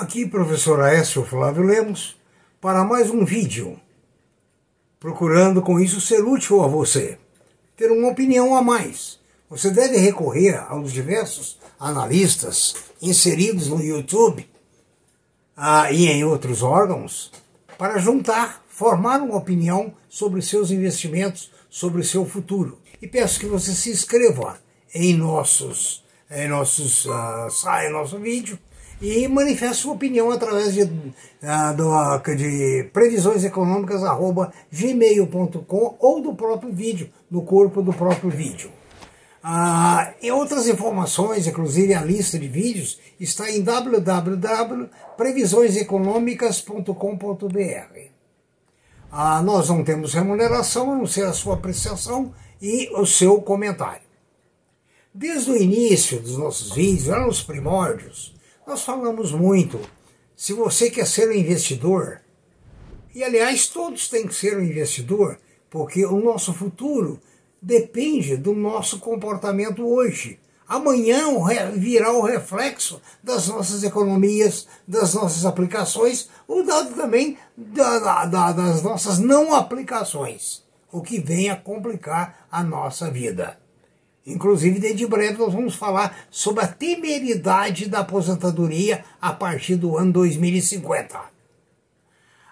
Aqui, professor Aécio Flávio Lemos, para mais um vídeo, procurando com isso ser útil a você, ter uma opinião a mais. Você deve recorrer aos diversos analistas inseridos no YouTube ah, e em outros órgãos para juntar, formar uma opinião sobre seus investimentos, sobre seu futuro. E peço que você se inscreva em nossos, em nossos, em nosso vídeo e manifeste sua opinião através de, uh, do, de previsioneseconômicas.gmail.com ou do próprio vídeo, no corpo do próprio vídeo. Ah, e outras informações, inclusive a lista de vídeos, está em www.previsioneseconômicas.com.br. Ah, nós não temos remuneração, a não ser a sua apreciação e o seu comentário. Desde o início dos nossos vídeos, lá nos primórdios, nós falamos muito. Se você quer ser um investidor, e aliás todos têm que ser um investidor, porque o nosso futuro depende do nosso comportamento hoje. Amanhã virá o reflexo das nossas economias, das nossas aplicações, ou dado também da, da, das nossas não aplicações, o que vem a complicar a nossa vida. Inclusive, dentro de breve, nós vamos falar sobre a temeridade da aposentadoria a partir do ano 2050.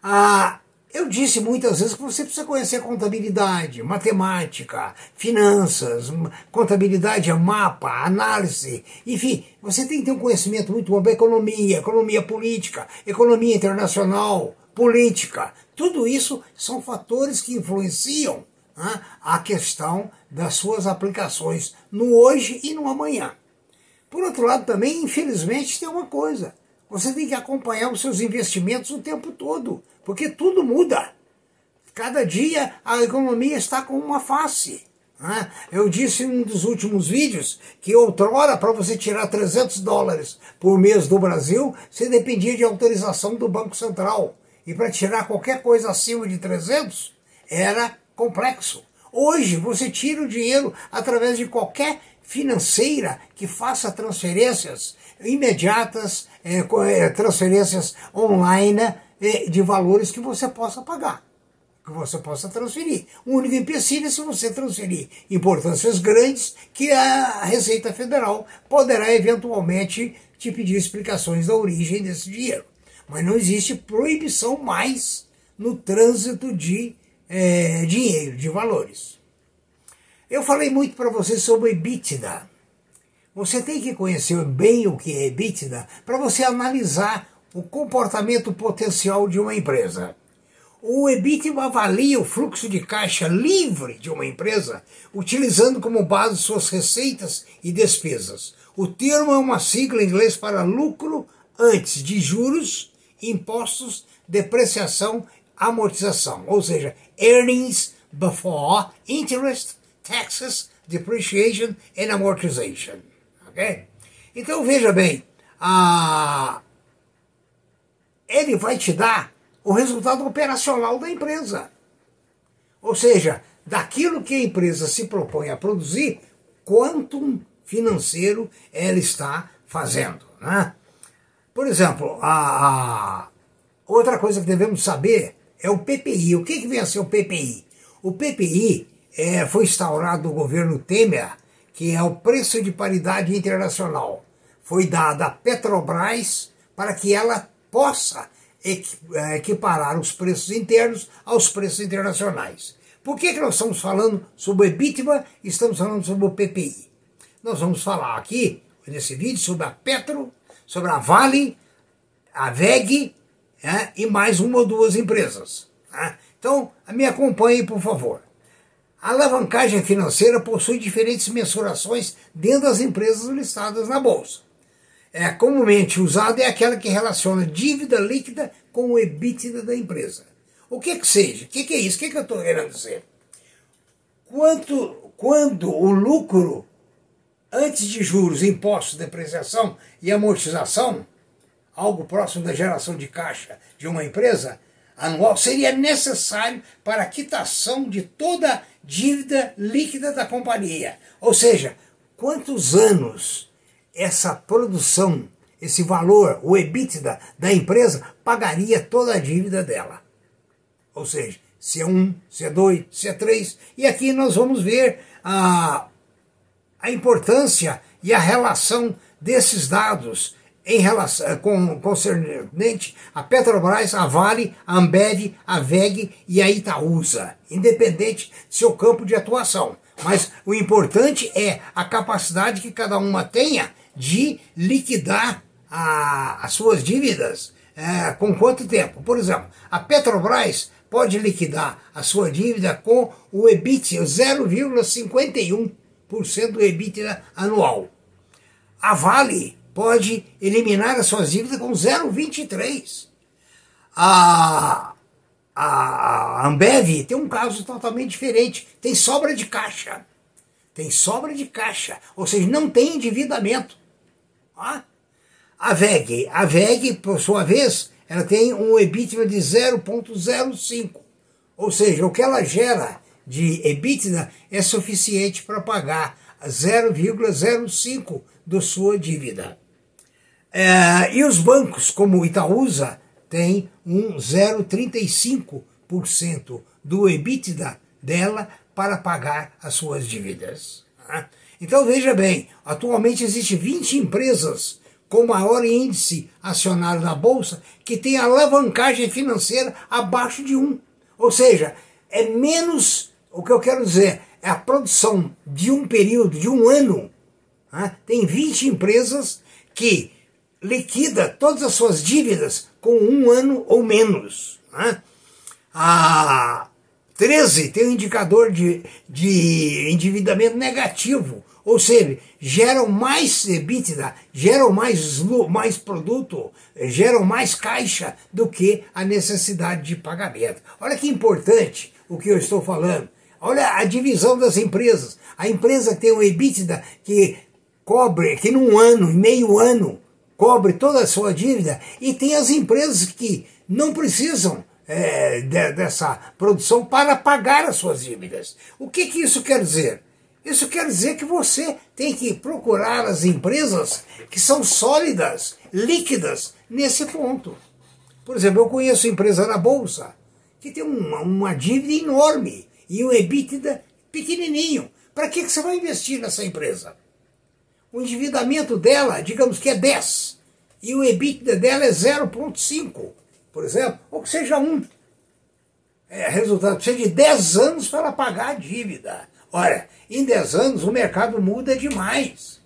Ah, eu disse muitas vezes que você precisa conhecer contabilidade, matemática, finanças, contabilidade é mapa, análise, enfim, você tem que ter um conhecimento muito bom da economia, economia política, economia internacional, política. Tudo isso são fatores que influenciam né, a questão das suas aplicações no hoje e no amanhã. Por outro lado, também, infelizmente, tem uma coisa. Você tem que acompanhar os seus investimentos o tempo todo, porque tudo muda. Cada dia a economia está com uma face. Eu disse em um dos últimos vídeos que outrora, para você tirar 300 dólares por mês do Brasil, você dependia de autorização do Banco Central. E para tirar qualquer coisa acima de 300, era complexo. Hoje você tira o dinheiro através de qualquer financeira que faça transferências imediatas, é, é, transferências online é, de valores que você possa pagar, que você possa transferir. O único empecilho é se você transferir importâncias grandes que a Receita Federal poderá eventualmente te pedir explicações da origem desse dinheiro. Mas não existe proibição mais no trânsito de é, dinheiro, de valores. Eu falei muito para você sobre EBITDA. Você tem que conhecer bem o que é EBITDA para você analisar o comportamento potencial de uma empresa. O EBITDA avalia o fluxo de caixa livre de uma empresa, utilizando como base suas receitas e despesas. O termo é uma sigla em inglês para lucro antes de juros, impostos, depreciação, amortização, ou seja, earnings before interest, taxes, depreciation and amortization. Ok? Então veja bem, a... ele vai te dar o resultado operacional da empresa. Ou seja, daquilo que a empresa se propõe a produzir, quanto financeiro ela está fazendo. Né? Por exemplo, a, outra coisa que devemos saber é o PPI. O que, que vem a ser o PPI? O PPI é, foi instaurado no governo Temer, que é o preço de paridade internacional. Foi dado à Petrobras para que ela possa é, equiparar os preços internos aos preços internacionais. Por que, que nós estamos falando sobre o EBITDA e estamos falando sobre o PPI? Nós vamos falar aqui, nesse vídeo, sobre a Petro, sobre a Vale, a VEG é, e mais uma ou duas empresas. Tá? Então, me acompanhe, por favor. A alavancagem financeira possui diferentes mensurações dentro das empresas listadas na Bolsa. É comumente usada é aquela que relaciona dívida líquida com o EBITDA da empresa. O que que seja? O que, que é isso? O que, que eu estou querendo dizer? Quanto, quando o lucro antes de juros, impostos, depreciação e amortização, algo próximo da geração de caixa de uma empresa, anual seria necessário para a quitação de toda dívida líquida da companhia. Ou seja, quantos anos essa produção, esse valor, o EBITDA da empresa, pagaria toda a dívida dela. Ou seja, se é um, se é dois, se é três. E aqui nós vamos ver a, a importância e a relação desses dados em relação com concernente a Petrobras, a Vale, a Ambev, a VEG e a Itaúsa, independente de seu campo de atuação. Mas o importante é a capacidade que cada uma tenha de liquidar a, as suas dívidas. É, com quanto tempo? Por exemplo, a Petrobras pode liquidar a sua dívida com o EBIT, 0,51% do EBITDA anual. A Vale pode eliminar as suas dívidas com 0,23%. A, a Ambev tem um caso totalmente diferente, tem sobra de caixa. Tem sobra de caixa, ou seja, não tem endividamento. A VEG, a VEG, por sua vez, ela tem um EBITDA de 0,05. Ou seja, o que ela gera de EBITDA é suficiente para pagar 0,05 da sua dívida. É, e os bancos, como o Itaúsa, têm um 0,35% do EBITDA dela para pagar as suas dívidas. Né? Então veja bem, atualmente existem 20 empresas com maior índice acionário na Bolsa que tem alavancagem financeira abaixo de 1. Ou seja, é menos, o que eu quero dizer, é a produção de um período, de um ano. Né? Tem 20 empresas que liquida todas as suas dívidas com um ano ou menos. Né? A 13 tem um indicador de, de endividamento negativo, ou seja, geram mais EBITDA, geram mais, mais produto, geram mais caixa do que a necessidade de pagamento. Olha que importante o que eu estou falando. Olha a divisão das empresas. A empresa tem um EBITDA que cobre, que num ano, meio ano, cobre toda a sua dívida, e tem as empresas que não precisam é, de, dessa produção para pagar as suas dívidas. O que, que isso quer dizer? Isso quer dizer que você tem que procurar as empresas que são sólidas, líquidas, nesse ponto. Por exemplo, eu conheço empresa na Bolsa que tem uma, uma dívida enorme e um EBITDA pequenininho. Para que, que você vai investir nessa empresa? O endividamento dela, digamos que é 10, e o EBITDA dela é 0,5, por exemplo, ou que seja 1. É, resultado, precisa de 10 anos para pagar a dívida. Olha, em 10 anos o mercado muda demais.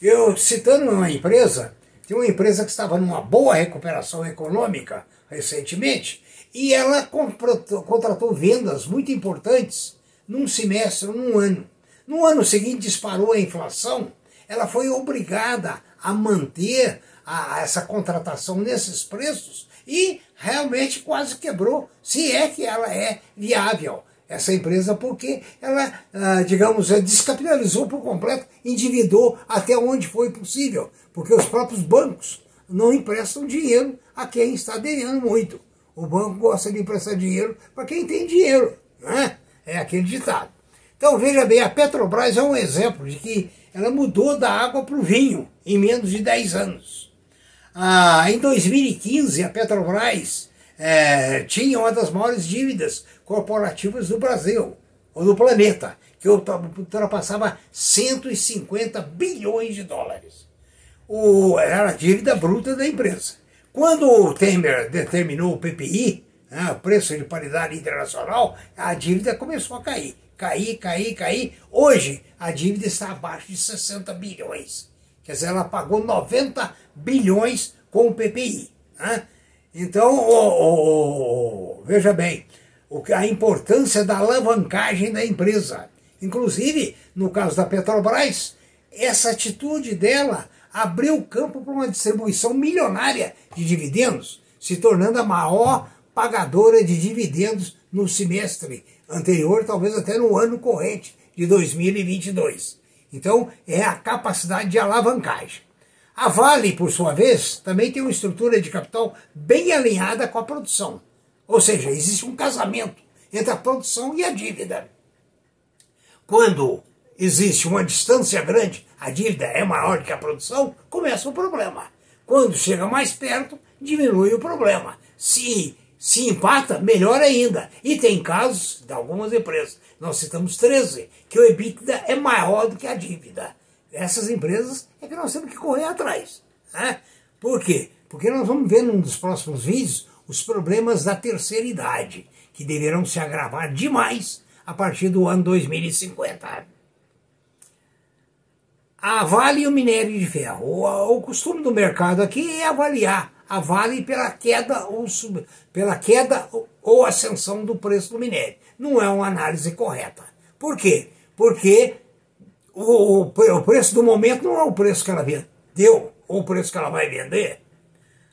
Eu, citando uma empresa, tem uma empresa que estava numa boa recuperação econômica recentemente, e ela contratou vendas muito importantes num semestre, num ano. No ano seguinte disparou a inflação, ela foi obrigada a manter a, essa contratação nesses preços e realmente quase quebrou, se é que ela é viável essa empresa, porque ela, ah, digamos, descapitalizou por completo, endividou até onde foi possível, porque os próprios bancos não emprestam dinheiro a quem está devendo muito. O banco gosta de emprestar dinheiro para quem tem dinheiro, né? É aquele ditado. Então veja bem, a Petrobras é um exemplo de que ela mudou da água para o vinho em menos de 10 anos. Ah, em 2015, a Petrobras é, tinha uma das maiores dívidas corporativas do Brasil, ou do planeta, que ultrapassava 150 bilhões de dólares. O, era a dívida bruta da empresa. Quando o Temer determinou o PPI, né, o preço de paridade internacional, a dívida começou a cair. Cair, cair, cair. Hoje, a dívida está abaixo de 60 bilhões. Quer dizer, ela pagou 90 bilhões com o PPI. Né? Então, oh, oh, veja bem, a importância da alavancagem da empresa. Inclusive, no caso da Petrobras, essa atitude dela abriu campo para uma distribuição milionária de dividendos, se tornando a maior pagadora de dividendos no semestre anterior, talvez até no ano corrente de 2022. Então, é a capacidade de alavancagem. A Vale, por sua vez, também tem uma estrutura de capital bem alinhada com a produção. Ou seja, existe um casamento entre a produção e a dívida. Quando existe uma distância grande, a dívida é maior que a produção, começa o problema. Quando chega mais perto, diminui o problema. Se se empata, melhor ainda. E tem casos de algumas empresas, nós citamos 13, que o EBITDA é maior do que a dívida. Essas empresas é que nós temos que correr atrás. Né? Por quê? Porque nós vamos ver num dos próximos vídeos os problemas da terceira idade, que deverão se agravar demais a partir do ano 2050. A Vale e o minério de ferro. O, o costume do mercado aqui é avaliar a Vale pela queda ou, sub, pela queda ou ascensão do preço do minério. Não é uma análise correta. Por quê? Porque o, o preço do momento não é o preço que ela vendeu ou o preço que ela vai vender.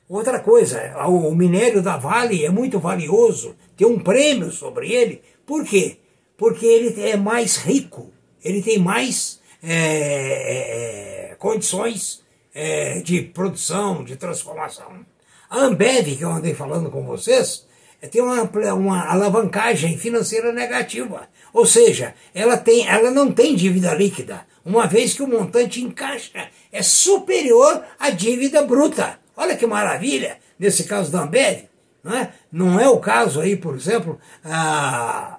Outra coisa, o minério da Vale é muito valioso, tem um prêmio sobre ele. Por quê? Porque ele é mais rico, ele tem mais é, é, é condições é, de produção, de transformação. A Ambev, que eu andei falando com vocês, tem uma, uma alavancagem financeira negativa. Ou seja, ela, tem, ela não tem dívida líquida, uma vez que o montante em caixa é superior à dívida bruta. Olha que maravilha, nesse caso da Ambev. Não é, não é o caso aí, por exemplo,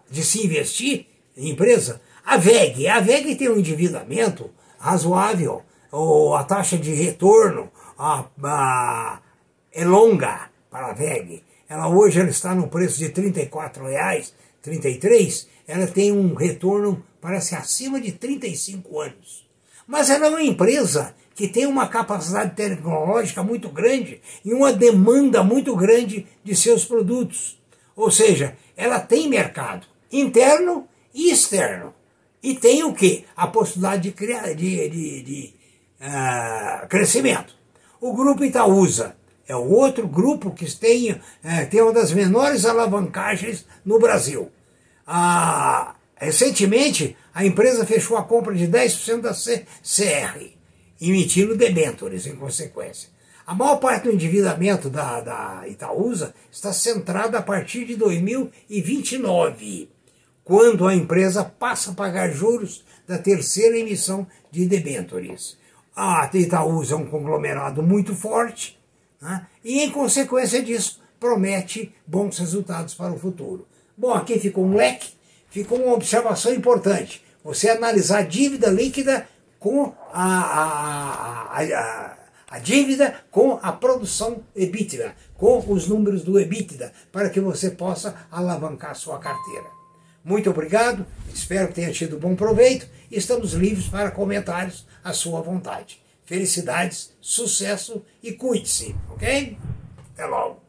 de se investir em empresa. A VEG, a VEG tem um endividamento razoável, ou a taxa de retorno a, a, é longa para a VEG. Ela hoje ela está no preço de R$ 34,00, 33, ela tem um retorno, parece, acima de 35 anos. Mas ela é uma empresa que tem uma capacidade tecnológica muito grande e uma demanda muito grande de seus produtos. Ou seja, ela tem mercado interno e externo. E tem o quê? A possibilidade de, de, de, de uh, crescimento. O grupo Itaúsa é o outro grupo que tem, uh, tem uma das menores alavancagens no Brasil. Uh, recentemente, a empresa fechou a compra de 10% da CR, emitindo debêntures em consequência. A maior parte do endividamento da, da Itaúsa está centrada a partir de 2029 quando a empresa passa a pagar juros da terceira emissão de debêntures. A Itaúsa é um conglomerado muito forte né? e, em consequência disso, promete bons resultados para o futuro. Bom, aqui ficou um leque, ficou uma observação importante. Você analisar a dívida líquida com a, a, a, a, dívida com a produção EBITDA, com os números do EBITDA, para que você possa alavancar sua carteira. Muito obrigado, espero que tenha tido bom proveito estamos livres para comentários à sua vontade. Felicidades, sucesso e cuide-se, ok? Até logo.